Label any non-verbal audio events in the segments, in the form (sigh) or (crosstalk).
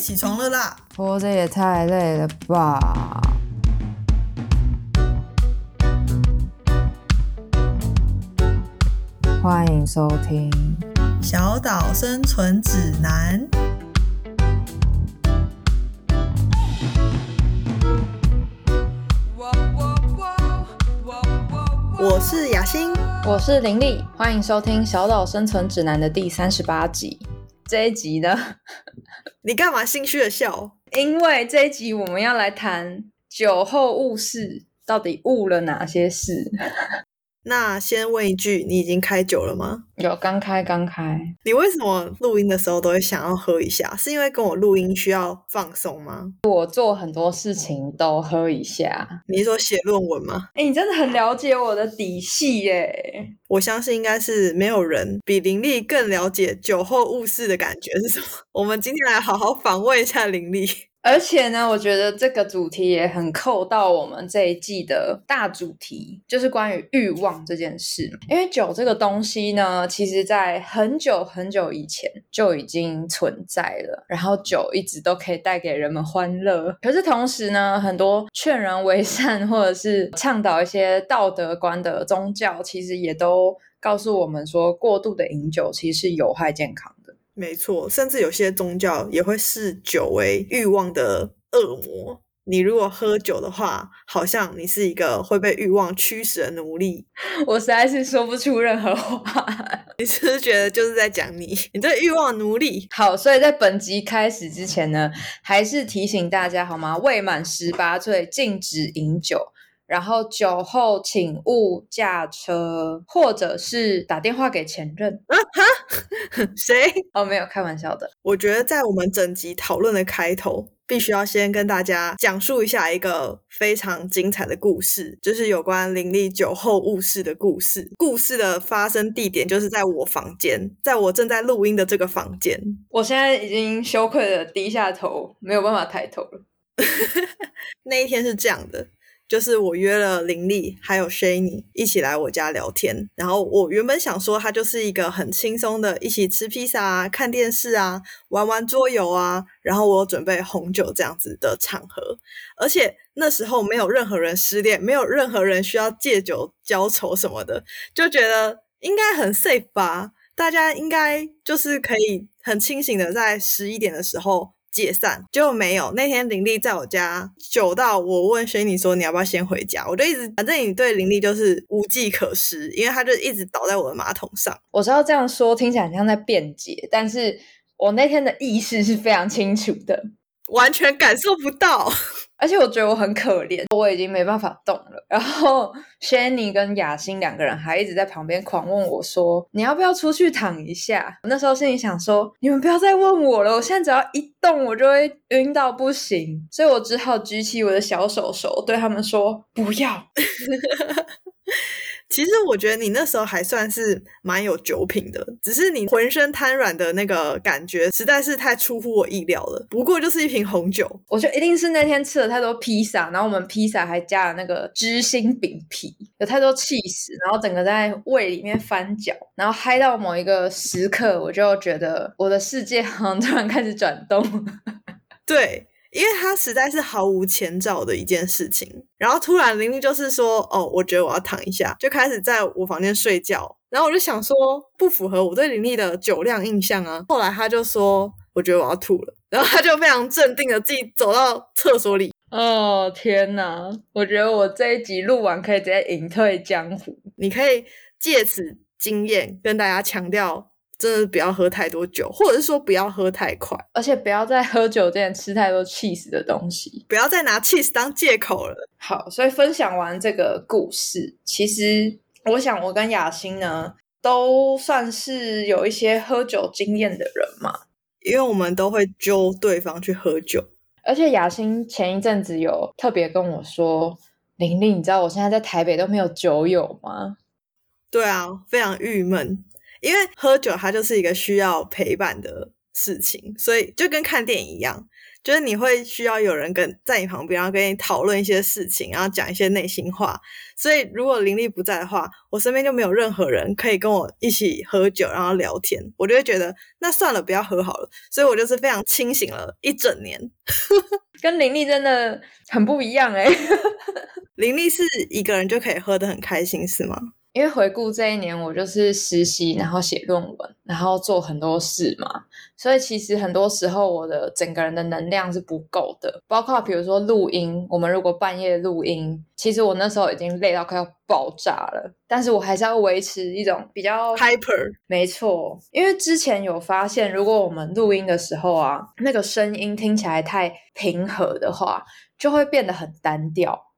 起床了啦！活着也太累了吧！欢迎收听《小岛生存指南》。我是雅欣，我是林丽，欢迎收听《小岛生存指南》的第三十八集。这一集呢，你干嘛心虚的笑？因为这一集我们要来谈酒后误事，到底误了哪些事？那先问一句，你已经开酒了吗？有，刚开，刚开。你为什么录音的时候都会想要喝一下？是因为跟我录音需要放松吗？我做很多事情都喝一下。你是说写论文吗？哎，你真的很了解我的底细耶！我相信应该是没有人比林丽更了解酒后误事的感觉是什么。我们今天来好好访问一下林丽。而且呢，我觉得这个主题也很扣到我们这一季的大主题，就是关于欲望这件事。因为酒这个东西呢，其实在很久很久以前就已经存在了，然后酒一直都可以带给人们欢乐。可是同时呢，很多劝人为善或者是倡导一些道德观的宗教，其实也都告诉我们说，过度的饮酒其实是有害健康。没错，甚至有些宗教也会视酒为欲望的恶魔。你如果喝酒的话，好像你是一个会被欲望驱使的奴隶。(laughs) 我实在是说不出任何话。(laughs) 你是不是觉得就是在讲你？(laughs) 你这欲望奴隶。好，所以在本集开始之前呢，还是提醒大家好吗？未满十八岁禁止饮酒。然后酒后请勿驾车，或者是打电话给前任。啊哈，谁？哦，没有，开玩笑的。我觉得在我们整集讨论的开头，必须要先跟大家讲述一下一个非常精彩的故事，就是有关林立酒后误事的故事。故事的发生地点就是在我房间，在我正在录音的这个房间。我现在已经羞愧的低下头，没有办法抬头了。(laughs) 那一天是这样的。就是我约了林丽还有 Shani 一起来我家聊天，然后我原本想说，他就是一个很轻松的，一起吃披萨啊、看电视啊、玩玩桌游啊，然后我准备红酒这样子的场合，而且那时候没有任何人失恋，没有任何人需要借酒浇愁什么的，就觉得应该很 safe 吧，大家应该就是可以很清醒的在十一点的时候。解散就没有。那天林丽在我家久到我问轩你说你要不要先回家，我就一直反正你对林丽就是无计可施，因为他就一直倒在我的马桶上。我知道这样说听起来像在辩解，但是我那天的意识是非常清楚的，(laughs) 完全感受不到。而且我觉得我很可怜，我已经没办法动了。然后 Shani 跟雅欣两个人还一直在旁边狂问我说：“你要不要出去躺一下？”那时候心里想说：“你们不要再问我了，我现在只要一动，我就会晕到不行。”所以我只好举起我的小手手，对他们说：“不要。” (laughs) 其实我觉得你那时候还算是蛮有酒品的，只是你浑身瘫软的那个感觉实在是太出乎我意料了。不过就是一瓶红酒，我觉得一定是那天吃了太多披萨，然后我们披萨还加了那个芝心饼皮，有太多气死，然后整个在胃里面翻搅，然后嗨到某一个时刻，我就觉得我的世界好像突然开始转动。(laughs) 对。因为他实在是毫无前兆的一件事情，然后突然玲玲就是说：“哦，我觉得我要躺一下，就开始在我房间睡觉。”然后我就想说，不符合我对林丽的酒量印象啊。后来他就说：“我觉得我要吐了。”然后他就非常镇定的自己走到厕所里。哦天哪！我觉得我这一集录完可以直接隐退江湖。你可以借此经验跟大家强调。真的不要喝太多酒，或者是说不要喝太快，而且不要在喝酒之前吃太多 cheese 的东西，不要再拿 cheese 当借口了。好，所以分享完这个故事，其实我想我跟雅欣呢都算是有一些喝酒经验的人嘛，因为我们都会揪对方去喝酒，而且雅欣前一阵子有特别跟我说：“玲玲，你知道我现在在台北都没有酒友吗？”对啊，非常郁闷。因为喝酒，它就是一个需要陪伴的事情，所以就跟看电影一样，就是你会需要有人跟在你旁边，然后跟你讨论一些事情，然后讲一些内心话。所以如果林立不在的话，我身边就没有任何人可以跟我一起喝酒，然后聊天，我就会觉得那算了，不要喝好了。所以我就是非常清醒了一整年。(laughs) 跟林立真的很不一样哎、(laughs) 林立是一个人就可以喝得很开心，是吗？因为回顾这一年，我就是实习，然后写论文，然后做很多事嘛，所以其实很多时候我的整个人的能量是不够的。包括比如说录音，我们如果半夜录音，其实我那时候已经累到快要爆炸了，但是我还是要维持一种比较 Hyper，没错，因为之前有发现，如果我们录音的时候啊，那个声音听起来太平和的话，就会变得很单调，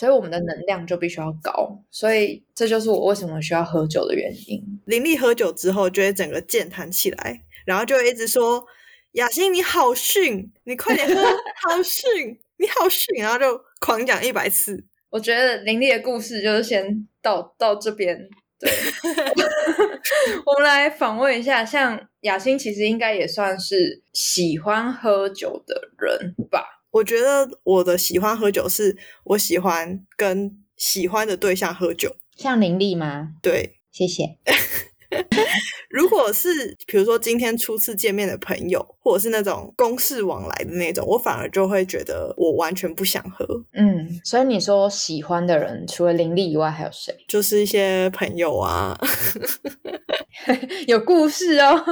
所以我们的能量就必须要高。所以这就是我为什么需要喝酒的原因。林立喝酒之后就会整个健谈起来，然后就会一直说：“雅欣你好逊，你快点喝，好逊，你好逊。”然后就狂讲一百次。我觉得林立的故事就是先到到这边。对，(laughs) 我们来访问一下，像雅欣其实应该也算是喜欢喝酒的人吧？我觉得我的喜欢喝酒是我喜欢跟喜欢的对象喝酒。像林立吗？对，谢谢。(laughs) 如果是比如说今天初次见面的朋友，或者是那种公事往来的那种，我反而就会觉得我完全不想喝。嗯，所以你说喜欢的人除了林立以外还有谁？(laughs) 就是一些朋友啊，(laughs) 有故事哦。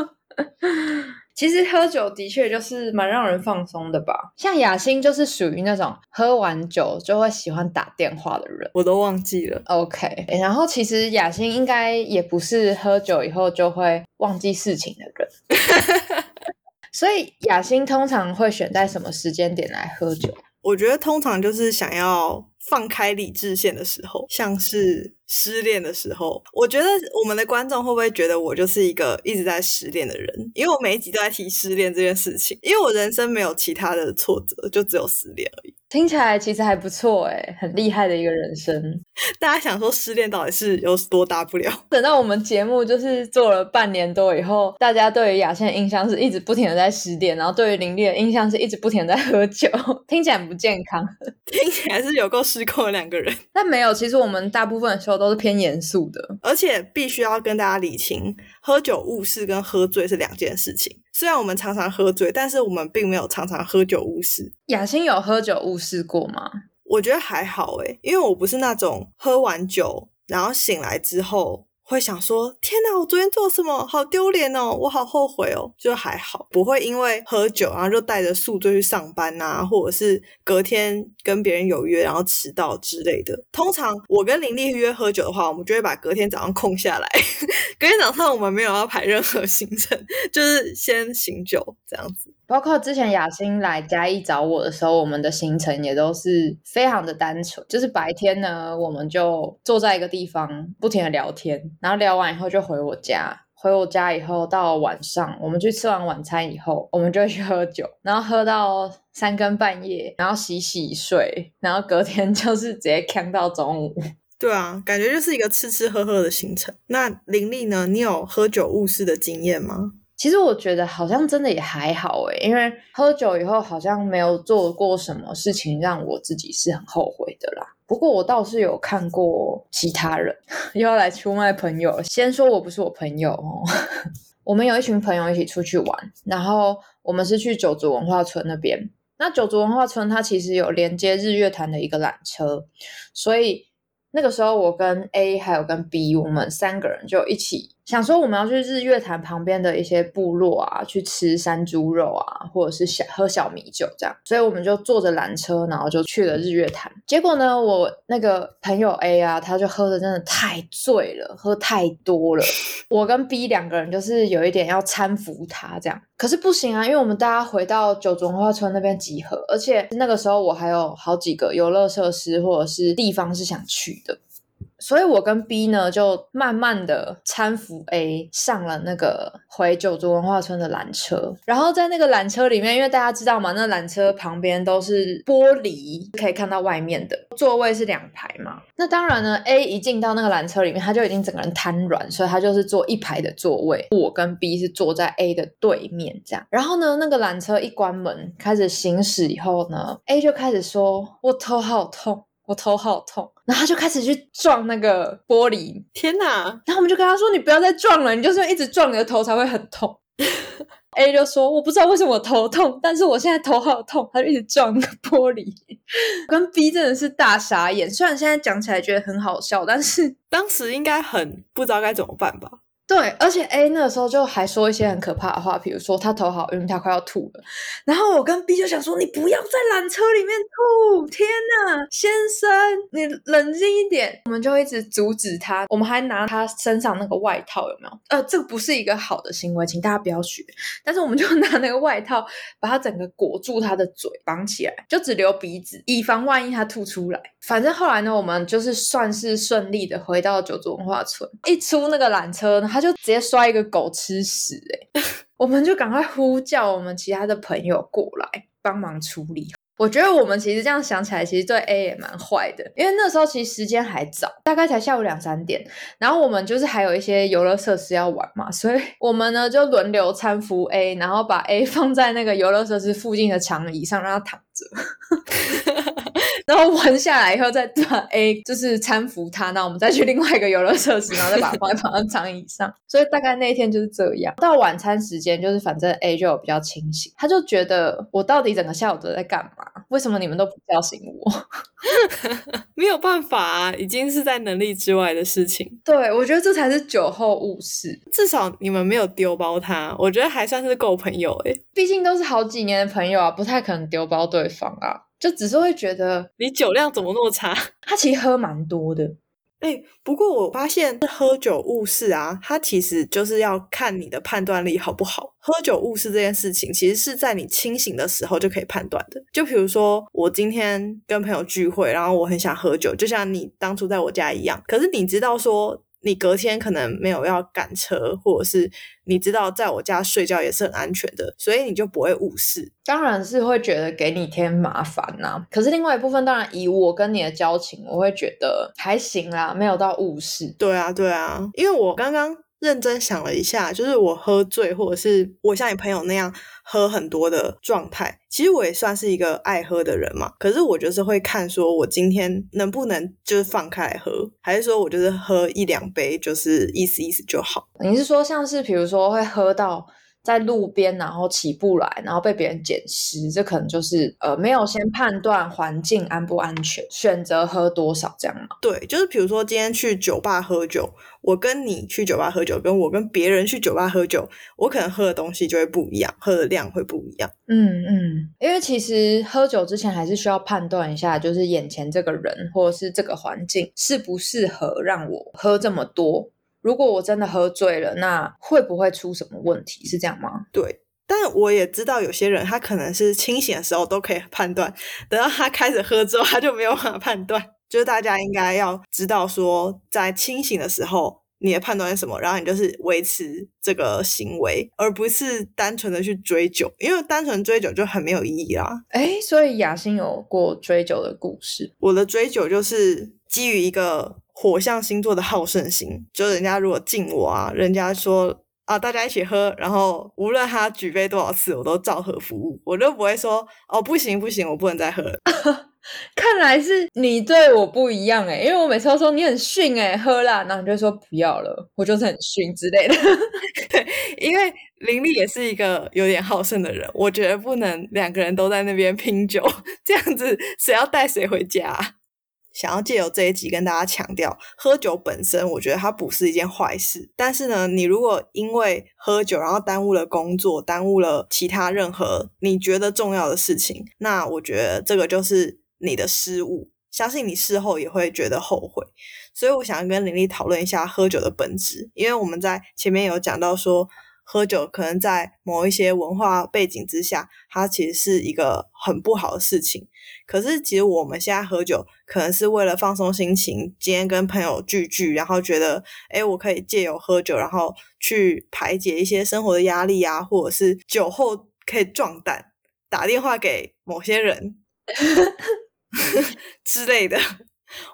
其实喝酒的确就是蛮让人放松的吧。像雅欣就是属于那种喝完酒就会喜欢打电话的人。我都忘记了。OK，然后其实雅欣应该也不是喝酒以后就会忘记事情的人。(laughs) 所以雅欣通常会选在什么时间点来喝酒？我觉得通常就是想要放开理智线的时候，像是失恋的时候。我觉得我们的观众会不会觉得我就是一个一直在失恋的人？因为我每一集都在提失恋这件事情，因为我人生没有其他的挫折，就只有失恋而已。听起来其实还不错诶，很厉害的一个人生。(laughs) 大家想说失恋到底是有多大不了？等到我们节目就是做了半年多以后，大家对于雅倩的印象是一直不停的在失恋，然后对于林丽的印象是一直不停的在喝酒，(laughs) 听起来很不健康。(laughs) 听起来是有够失控的两个人，但没有，其实我们大部分的时候都是偏严肃的。而且必须要跟大家理清，喝酒误事跟喝醉是两件事情。虽然我们常常喝醉，但是我们并没有常常喝酒误事。雅欣有喝酒误事过吗？我觉得还好诶，因为我不是那种喝完酒然后醒来之后会想说：“天哪，我昨天做什么？好丢脸哦，我好后悔哦。”就还好，不会因为喝酒然后就带着宿醉去上班呐、或者是隔天跟别人有约然后迟到之类的。通常我跟林丽约喝酒的话，我们就会把隔天早上空下来。(laughs) 隔天早上我们没有要排任何行程，(laughs) 就是先醒酒这样子。包括之前雅欣来嘉义找我的时候，我们的行程也都是非常的单纯，就是白天呢，我们就坐在一个地方不停的聊天，然后聊完以后就回我家。回我家以后，到晚上我们去吃完晚餐以后，我们就去喝酒，然后喝到三更半夜，然后洗洗睡，然后隔天 (laughs) 就是直接扛到中午。对啊，感觉就是一个吃吃喝喝的行程。那林丽呢？你有喝酒误事的经验吗？其实我觉得好像真的也还好诶，因为喝酒以后好像没有做过什么事情让我自己是很后悔的啦。不过我倒是有看过其他人 (laughs) 又要来出卖朋友。先说我不是我朋友哦，(laughs) 我们有一群朋友一起出去玩，然后我们是去九族文化村那边。那九族文化村它其实有连接日月潭的一个缆车，所以那个时候我跟 A 还有跟 B，我们三个人就一起想说我们要去日月潭旁边的一些部落啊，去吃山猪肉啊，或者是小喝小米酒这样，所以我们就坐着缆车，然后就去了日月潭。结果呢，我那个朋友 A 啊，他就喝的真的太醉了，喝太多了。我跟 B 两个人就是有一点要搀扶他这样，可是不行啊，因为我们大家回到九族文化村那边集合，而且那个时候我还有好几个游乐设施或者是地方是想去的。所以我跟 B 呢就慢慢的搀扶 A 上了那个回九族文化村的缆车，然后在那个缆车里面，因为大家知道嘛，那缆车旁边都是玻璃，可以看到外面的座位是两排嘛。那当然呢，A 一进到那个缆车里面，他就已经整个人瘫软，所以他就是坐一排的座位，我跟 B 是坐在 A 的对面这样。然后呢，那个缆车一关门开始行驶以后呢，A 就开始说：“我头好痛。”我头好痛，然后他就开始去撞那个玻璃，天哪！然后我们就跟他说：“你不要再撞了，你就是一直撞你的头才会很痛。(laughs) ”A 就说：“我不知道为什么我头痛，但是我现在头好痛。”他就一直撞那个玻璃，跟 B 真的是大傻眼。虽然现在讲起来觉得很好笑，但是当时应该很不知道该怎么办吧。对，而且 A 那个时候就还说一些很可怕的话，比如说他头好晕，他快要吐了。然后我跟 B 就想说，你不要在缆车里面吐！天呐，先生，你冷静一点。我们就一直阻止他，我们还拿他身上那个外套，有没有？呃，这个不是一个好的行为，请大家不要学。但是我们就 (laughs) 拿那个外套把他整个裹住他的嘴，绑起来，就只留鼻子，以防万一他吐出来。反正后来呢，我们就是算是顺利的回到九族文化村。一出那个缆车呢。他就直接摔一个狗吃屎哎！(laughs) 我们就赶快呼叫我们其他的朋友过来帮忙处理。我觉得我们其实这样想起来，其实对 A 也蛮坏的，因为那时候其实时间还早，大概才下午两三点，然后我们就是还有一些游乐设施要玩嘛，所以我们呢就轮流搀扶 A，然后把 A 放在那个游乐设施附近的长椅上，让他躺着。(laughs) 然后玩下来以后，再把 A 就是搀扶他，那我们再去另外一个游乐设施，然后再把它放在放在长椅上。所以大概那一天就是这样。到晚餐时间，就是反正 A 就有比较清醒，他就觉得我到底整个下午都在干嘛？为什么你们都不叫醒我？(laughs) 没有办法啊，已经是在能力之外的事情。对，我觉得这才是酒后误事。至少你们没有丢包他，我觉得还算是够朋友诶。毕竟都是好几年的朋友啊，不太可能丢包对方啊。就只是会觉得你酒量怎么那么差？(laughs) 他其实喝蛮多的，哎，不过我发现喝酒误事啊，他其实就是要看你的判断力好不好。喝酒误事这件事情，其实是在你清醒的时候就可以判断的。就比如说，我今天跟朋友聚会，然后我很想喝酒，就像你当初在我家一样。可是你知道说。你隔天可能没有要赶车，或者是你知道在我家睡觉也是很安全的，所以你就不会误事。当然是会觉得给你添麻烦呐。可是另外一部分，当然以我跟你的交情，我会觉得还行啦，没有到误事。对啊，对啊，因为我刚刚认真想了一下，就是我喝醉，或者是我像你朋友那样。喝很多的状态，其实我也算是一个爱喝的人嘛。可是我就是会看，说我今天能不能就是放开来喝，还是说我就是喝一两杯，就是意思意思就好。你是说像是比如说会喝到在路边，然后起不来，然后被别人捡尸，这可能就是呃没有先判断环境安不安全，选择喝多少这样吗？对，就是比如说今天去酒吧喝酒。我跟你去酒吧喝酒，跟我跟别人去酒吧喝酒，我可能喝的东西就会不一样，喝的量会不一样。嗯嗯，因为其实喝酒之前还是需要判断一下，就是眼前这个人或者是这个环境适不适合让我喝这么多。如果我真的喝醉了，那会不会出什么问题？是这样吗？对，但我也知道有些人他可能是清醒的时候都可以判断，等到他开始喝之后，他就没有办法判断。就是大家应该要知道，说在清醒的时候，你的判断是什么，然后你就是维持这个行为，而不是单纯的去追酒，因为单纯追酒就很没有意义啦。哎，所以雅欣有过追酒的故事。我的追酒就是基于一个火象星座的好胜心，就人家如果敬我啊，人家说啊，大家一起喝，然后无论他举杯多少次，我都照喝服务，我就不会说哦，不行不行，我不能再喝了。(laughs) 看来是你对我不一样哎，因为我每次都说你很逊哎，喝啦，然后你就说不要了，我就是很逊之类的。(laughs) 对，因为林立也是一个有点好胜的人，我觉得不能两个人都在那边拼酒，(laughs) 这样子谁要带谁回家？想要借由这一集跟大家强调，喝酒本身我觉得它不是一件坏事，但是呢，你如果因为喝酒然后耽误了工作，耽误了其他任何你觉得重要的事情，那我觉得这个就是。你的失误，相信你事后也会觉得后悔。所以我想要跟林丽讨论一下喝酒的本质，因为我们在前面有讲到说，喝酒可能在某一些文化背景之下，它其实是一个很不好的事情。可是其实我们现在喝酒，可能是为了放松心情，今天跟朋友聚聚，然后觉得，哎，我可以借由喝酒，然后去排解一些生活的压力啊，或者是酒后可以壮胆，打电话给某些人 (laughs) 之类的，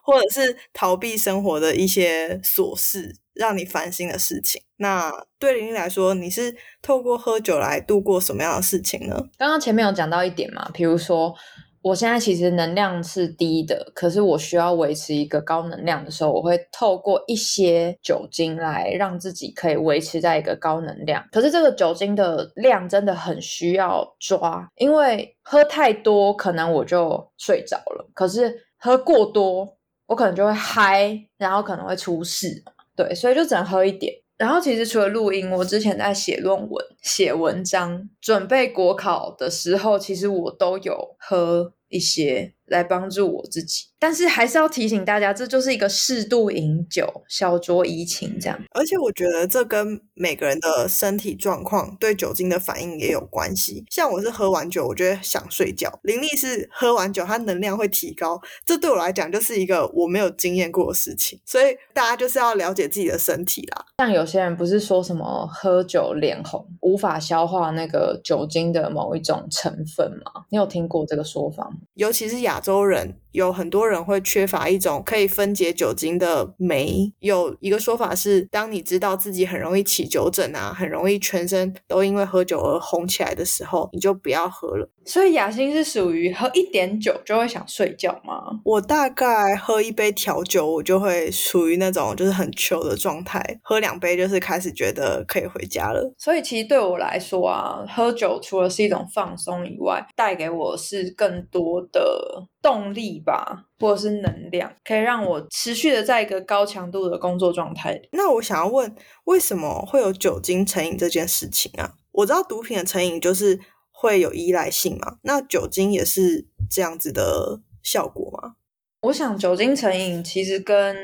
或者是逃避生活的一些琐事。让你烦心的事情，那对玲玲来说，你是透过喝酒来度过什么样的事情呢？刚刚前面有讲到一点嘛，比如说我现在其实能量是低的，可是我需要维持一个高能量的时候，我会透过一些酒精来让自己可以维持在一个高能量。可是这个酒精的量真的很需要抓，因为喝太多可能我就睡着了，可是喝过多我可能就会嗨，然后可能会出事。对，所以就只能喝一点。然后其实除了录音，我之前在写论文、写文章、准备国考的时候，其实我都有喝一些来帮助我自己。但是还是要提醒大家，这就是一个适度饮酒，小酌怡情这样。而且我觉得这跟每个人的身体状况对酒精的反应也有关系。像我是喝完酒，我觉得想睡觉；林立是喝完酒，他能量会提高。这对我来讲就是一个我没有经验过的事情。所以大家就是要了解自己的身体啦。像有些人不是说什么喝酒脸红，无法消化那个酒精的某一种成分吗？你有听过这个说法吗？尤其是亚洲人。有很多人会缺乏一种可以分解酒精的酶。有一个说法是，当你知道自己很容易起酒疹啊，很容易全身都因为喝酒而红起来的时候，你就不要喝了。所以雅欣是属于喝一点酒就会想睡觉吗？我大概喝一杯调酒，我就会属于那种就是很糗的状态。喝两杯就是开始觉得可以回家了。所以其实对我来说啊，喝酒除了是一种放松以外，带给我是更多的动力吧，或者是能量，可以让我持续的在一个高强度的工作状态。那我想要问，为什么会有酒精成瘾这件事情啊？我知道毒品的成瘾就是。会有依赖性嘛？那酒精也是这样子的效果吗？我想酒精成瘾其实跟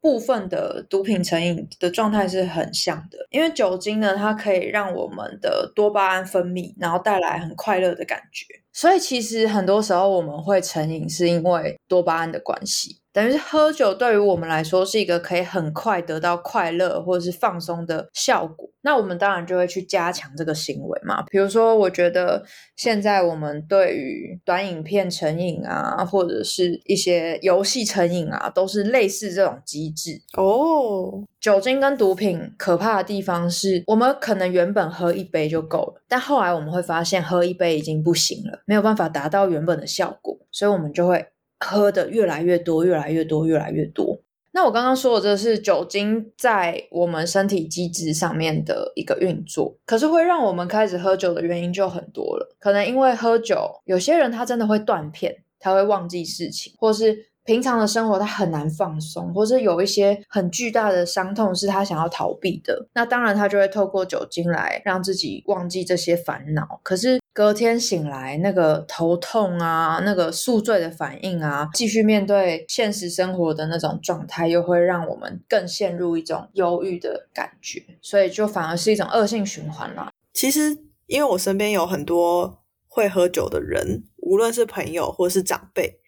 部分的毒品成瘾的状态是很像的，因为酒精呢，它可以让我们的多巴胺分泌，然后带来很快乐的感觉。所以其实很多时候我们会成瘾，是因为多巴胺的关系。等于是喝酒对于我们来说是一个可以很快得到快乐或者是放松的效果，那我们当然就会去加强这个行为嘛。比如说，我觉得现在我们对于短影片成瘾啊，或者是一些游戏成瘾啊，都是类似这种机制哦。酒精跟毒品可怕的地方是，我们可能原本喝一杯就够了，但后来我们会发现喝一杯已经不行了，没有办法达到原本的效果，所以我们就会。喝的越来越多，越来越多，越来越多。那我刚刚说的这是酒精在我们身体机制上面的一个运作，可是会让我们开始喝酒的原因就很多了。可能因为喝酒，有些人他真的会断片，他会忘记事情，或是平常的生活他很难放松，或是有一些很巨大的伤痛是他想要逃避的。那当然他就会透过酒精来让自己忘记这些烦恼。可是。隔天醒来，那个头痛啊，那个宿醉的反应啊，继续面对现实生活的那种状态，又会让我们更陷入一种忧郁的感觉，所以就反而是一种恶性循环啦。其实，因为我身边有很多会喝酒的人，无论是朋友或是长辈，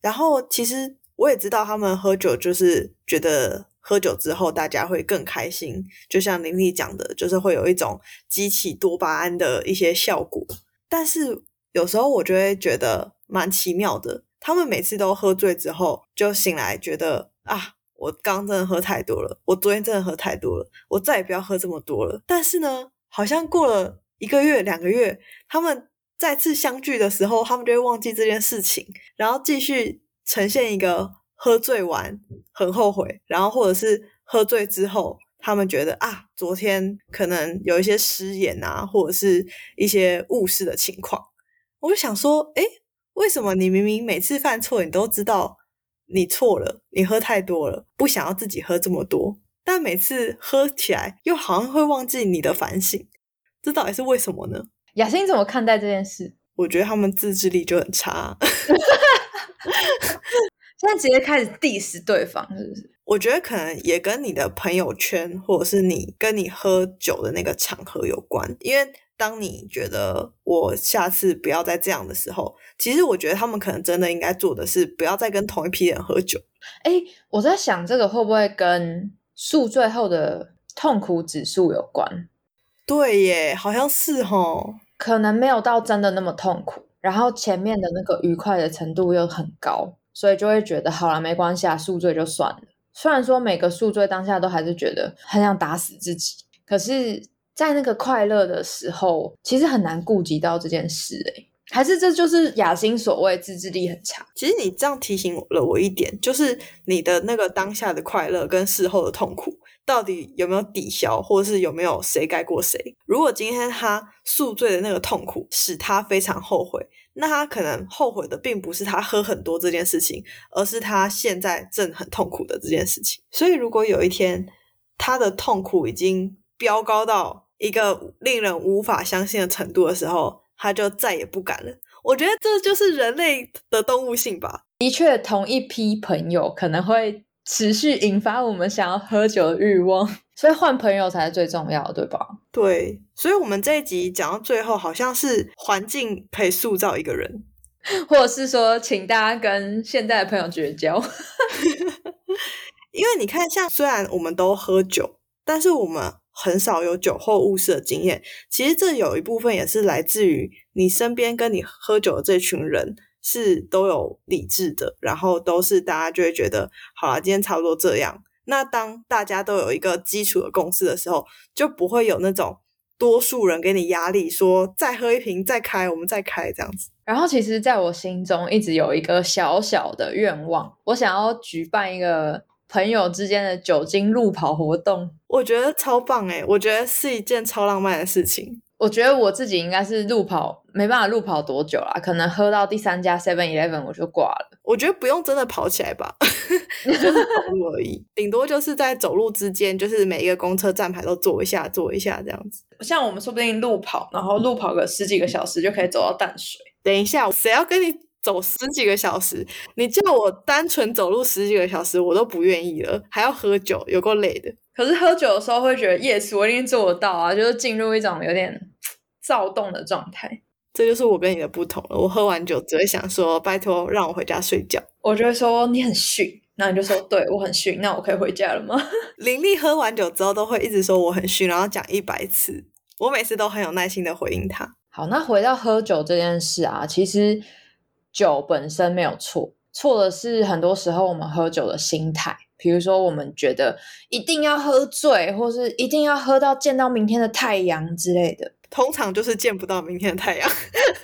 然后其实我也知道他们喝酒就是觉得。喝酒之后，大家会更开心，就像林丽讲的，就是会有一种激起多巴胺的一些效果。但是有时候我就会觉得蛮奇妙的，他们每次都喝醉之后就醒来，觉得啊，我刚真的喝太多了，我昨天真的喝太多了，我再也不要喝这么多了。但是呢，好像过了一个月、两个月，他们再次相聚的时候，他们就会忘记这件事情，然后继续呈现一个。喝醉完很后悔，然后或者是喝醉之后，他们觉得啊，昨天可能有一些失言啊，或者是一些误事的情况。我就想说，哎，为什么你明明每次犯错，你都知道你错了，你喝太多了，不想要自己喝这么多，但每次喝起来又好像会忘记你的反省，这到底是为什么呢？雅欣怎么看待这件事？我觉得他们自制力就很差。(laughs) 现在直接开始 diss 对方，是不是？我觉得可能也跟你的朋友圈，或者是你跟你喝酒的那个场合有关。因为当你觉得我下次不要再这样的时候，其实我觉得他们可能真的应该做的是不要再跟同一批人喝酒。哎，我在想这个会不会跟宿醉后的痛苦指数有关？对耶，好像是哦。可能没有到真的那么痛苦，然后前面的那个愉快的程度又很高，所以就会觉得好了，没关系啊，宿醉就算了。虽然说每个宿醉当下都还是觉得很想打死自己，可是，在那个快乐的时候，其实很难顾及到这件事。诶还是这就是雅欣所谓自制力很差。其实你这样提醒了我一点，就是你的那个当下的快乐跟事后的痛苦。到底有没有抵消，或者是有没有谁盖过谁？如果今天他宿醉的那个痛苦使他非常后悔，那他可能后悔的并不是他喝很多这件事情，而是他现在正很痛苦的这件事情。所以，如果有一天他的痛苦已经飙高到一个令人无法相信的程度的时候，他就再也不敢了。我觉得这就是人类的动物性吧。的确，同一批朋友可能会。持续引发我们想要喝酒的欲望，所以换朋友才是最重要的，对吧？对，所以，我们这一集讲到最后，好像是环境可以塑造一个人，(laughs) 或者是说，请大家跟现在的朋友绝交。(laughs) 因为你看，像虽然我们都喝酒，但是我们很少有酒后误事的经验。其实这有一部分也是来自于你身边跟你喝酒的这群人。是都有理智的，然后都是大家就会觉得，好了，今天差不多这样。那当大家都有一个基础的共识的时候，就不会有那种多数人给你压力，说再喝一瓶再开，我们再开这样子。然后其实，在我心中一直有一个小小的愿望，我想要举办一个朋友之间的酒精路跑活动。我觉得超棒诶，我觉得是一件超浪漫的事情。我觉得我自己应该是路跑没办法路跑多久啦，可能喝到第三家 Seven Eleven 我就挂了。我觉得不用真的跑起来吧，(laughs) 就是走路而已，顶多就是在走路之间，就是每一个公车站牌都坐一下，坐一下这样子。像我们说不定路跑，然后路跑个十几个小时就可以走到淡水。等一下，谁要跟你走十几个小时？你叫我单纯走路十几个小时，我都不愿意了，还要喝酒，有够累的。可是喝酒的时候会觉得，yes，我一定做得到啊，就是进入一种有点 (tsk) 躁动的状态。这就是我跟你的不同了。我喝完酒只会想说，拜托让我回家睡觉。我就会说你很逊，那你就说对我很逊，那我可以回家了吗？(laughs) 林丽喝完酒之后都会一直说我很逊，然后讲一百次，我每次都很有耐心的回应他。好，那回到喝酒这件事啊，其实酒本身没有错，错的是很多时候我们喝酒的心态。比如说，我们觉得一定要喝醉，或是一定要喝到见到明天的太阳之类的，通常就是见不到明天的太阳，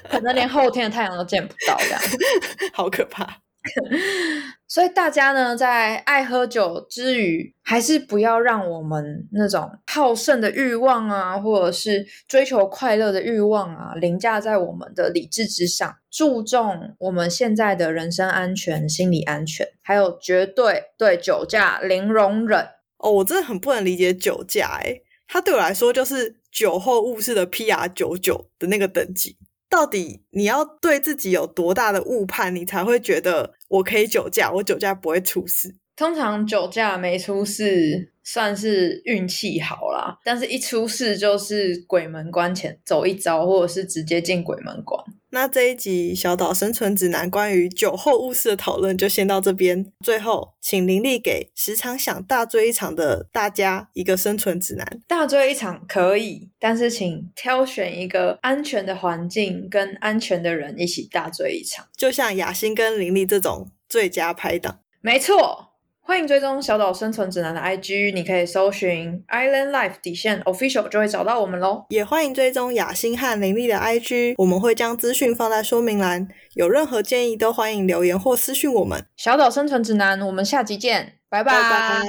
可能连后天的太阳都见不到，这样。(laughs) 好可怕。(laughs) 所以大家呢，在爱喝酒之余，还是不要让我们那种好胜的欲望啊，或者是追求快乐的欲望啊，凌驾在我们的理智之上。注重我们现在的人身安全、心理安全，还有绝对对酒驾零容忍。哦，我真的很不能理解酒驾，诶它对我来说就是酒后误事的 P R 九九的那个等级。到底你要对自己有多大的误判，你才会觉得我可以酒驾，我酒驾不会出事？通常酒驾没出事算是运气好啦，但是一出事就是鬼门关前走一遭，或者是直接进鬼门关。那这一集小岛生存指南关于酒后误事的讨论就先到这边。最后，请林立给时常想大醉一场的大家一个生存指南。大醉一场可以，但是请挑选一个安全的环境跟安全的人一起大醉一场。就像雅欣跟林立这种最佳拍档。没错。欢迎追踪小岛生存指南的 IG，你可以搜寻 Island Life 底线 Official 就会找到我们喽。也欢迎追踪雅欣和林丽的 IG，我们会将资讯放在说明栏。有任何建议都欢迎留言或私讯我们。小岛生存指南，我们下集见，拜拜。